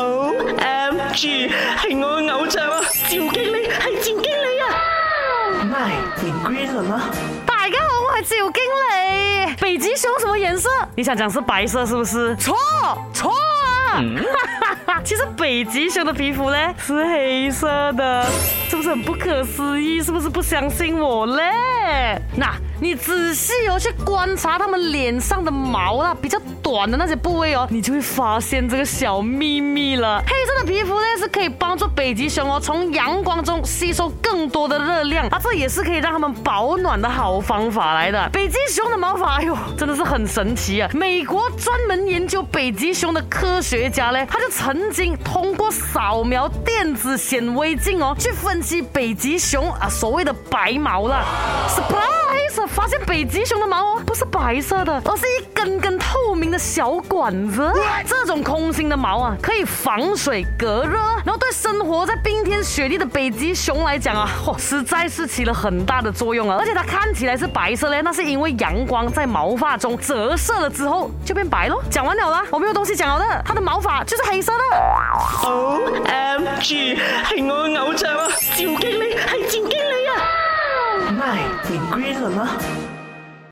O M G，系我嘅偶像啊！赵经理，系赵经理啊！My green 吗？大家好，我系赵经理。北极熊什么颜色？你想讲是白色是不是？错错！哈哈，其实北极熊的皮肤呢是黑色的，是不是很不可思议？是不是不相信我嘞？那你仔细去观察它们脸上的毛啊，比较。短的那些部位哦，你就会发现这个小秘密了。黑色的皮肤呢，是可以帮助北极熊哦从阳光中吸收更多的热量啊，这也是可以让它们保暖的好方法来的。北极熊的毛发哎呦，真的是很神奇啊！美国专门研究北极熊的科学家呢，他就曾经通过扫描电子显微镜哦，去分析北极熊啊所谓的白毛了。发现北极熊的毛哦，不是白色的，而是一根根透明的小管子。这种空心的毛啊，可以防水隔热，然后对生活在冰天雪地的北极熊来讲啊，嚯，实在是起了很大的作用啊！而且它看起来是白色嘞，那是因为阳光在毛发中折射了之后就变白喽。讲完了啦，我没有东西讲了的，它的毛发就是黑色的。O M G，系我偶像啊！你归了吗？